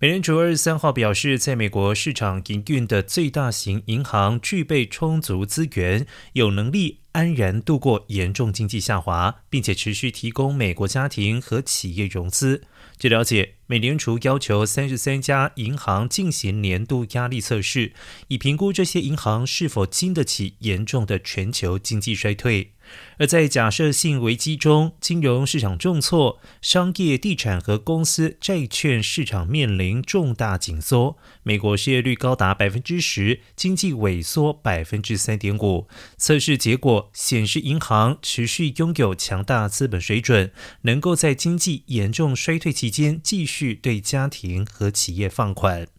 美联储二十三号表示，在美国市场营运的最大型银行具备充足资源，有能力安然度过严重经济下滑，并且持续提供美国家庭和企业融资。据了解，美联储要求三十三家银行进行年度压力测试，以评估这些银行是否经得起严重的全球经济衰退。而在假设性危机中，金融市场重挫，商业地产和公司债券市场面临重大紧缩。美国失业率高达百分之十，经济萎缩百分之三点五。测试结果显示，银行持续拥有强大资本水准，能够在经济严重衰退期间继续对家庭和企业放款。